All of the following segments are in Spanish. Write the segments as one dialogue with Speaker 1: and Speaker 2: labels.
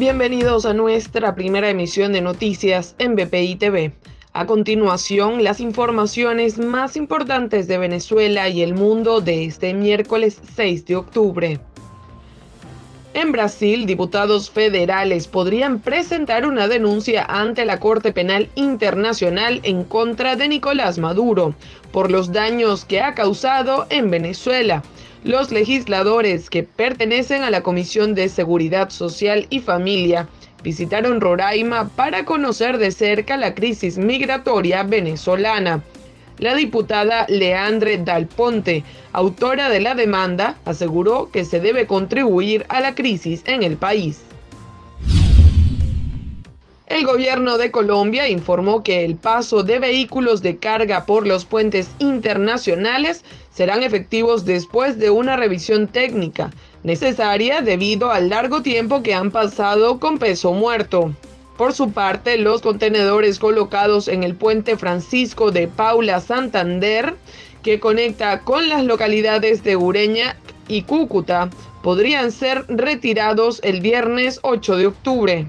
Speaker 1: Bienvenidos a nuestra primera emisión de noticias en BPI TV. A continuación, las informaciones más importantes de Venezuela y el mundo de este miércoles 6 de octubre. En Brasil, diputados federales podrían presentar una denuncia ante la Corte Penal Internacional en contra de Nicolás Maduro por los daños que ha causado en Venezuela. Los legisladores que pertenecen a la Comisión de Seguridad Social y Familia visitaron Roraima para conocer de cerca la crisis migratoria venezolana. La diputada Leandre Dalponte, autora de la demanda, aseguró que se debe contribuir a la crisis en el país. El gobierno de Colombia informó que el paso de vehículos de carga por los puentes internacionales serán efectivos después de una revisión técnica necesaria debido al largo tiempo que han pasado con peso muerto. Por su parte, los contenedores colocados en el puente Francisco de Paula Santander, que conecta con las localidades de Ureña y Cúcuta, podrían ser retirados el viernes 8 de octubre.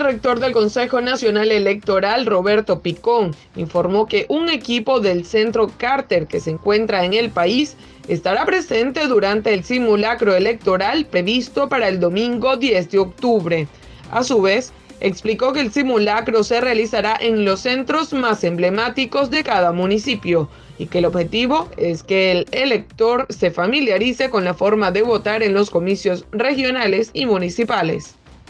Speaker 1: Rector del Consejo Nacional Electoral, Roberto Picón, informó que un equipo del Centro Carter que se encuentra en el país estará presente durante el simulacro electoral previsto para el domingo 10 de octubre. A su vez, explicó que el simulacro se realizará en los centros más emblemáticos de cada municipio y que el objetivo es que el elector se familiarice con la forma de votar en los comicios regionales y municipales.